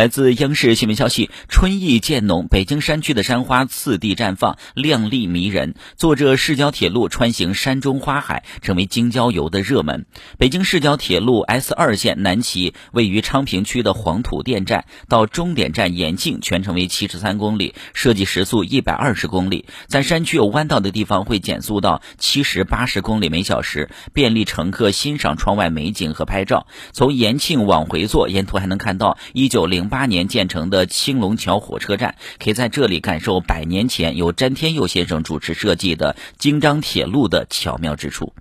来自央视新闻消息，春意渐浓，北京山区的山花次第绽放，靓丽迷人。坐着市郊铁路穿行山中花海，成为京郊游的热门。北京市郊铁路 S 二线南起，位于昌平区的黄土店站到终点站延庆，全程为七十三公里，设计时速一百二十公里，在山区有弯道的地方会减速到七十八十公里每小时，便利乘客欣赏窗外美景和拍照。从延庆往回坐，沿途还能看到一九零八年建成的青龙桥火车站，可以在这里感受百年前由詹天佑先生主持设计的京张铁路的巧妙之处。